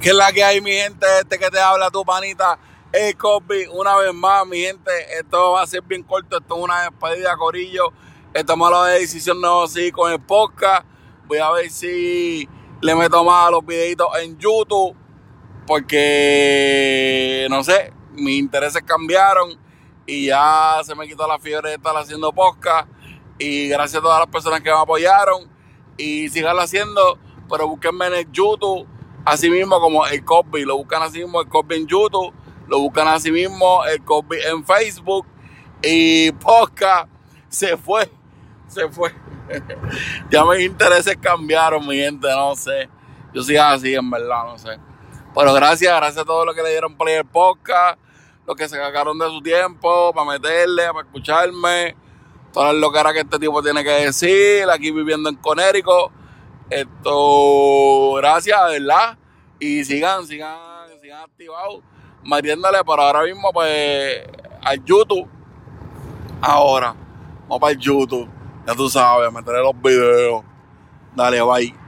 ¿Qué es la que hay, mi gente? Este que te habla tu panita, el Cosby. Una vez más, mi gente, esto va a ser bien corto. Esto es una despedida, Corillo. Estamos a la decisión no sí con el podcast. Voy a ver si le meto más a los videitos en YouTube. Porque, no sé, mis intereses cambiaron. Y ya se me quitó la fiebre de estar haciendo podcast. Y gracias a todas las personas que me apoyaron. Y siganlo haciendo. Pero búsquenme en el YouTube así mismo como el Cosby. Lo buscan así mismo el Cosby en YouTube, lo buscan así mismo el Cosby en Facebook. Y podcast se fue, se fue. ya mis intereses cambiaron, mi gente, no sé. Yo soy así, en verdad, no sé. Pero gracias, gracias a todos los que le dieron play el podcast, los que se sacaron de su tiempo para meterle, para escucharme, todas las locaras que este tipo tiene que decir, aquí viviendo en Conérico. Esto, gracias, ¿verdad? Y sigan, sigan, sigan activados, metiéndole por ahora mismo, pues, al YouTube. Ahora, vamos para el YouTube, ya tú sabes, meterle los videos. Dale, bye.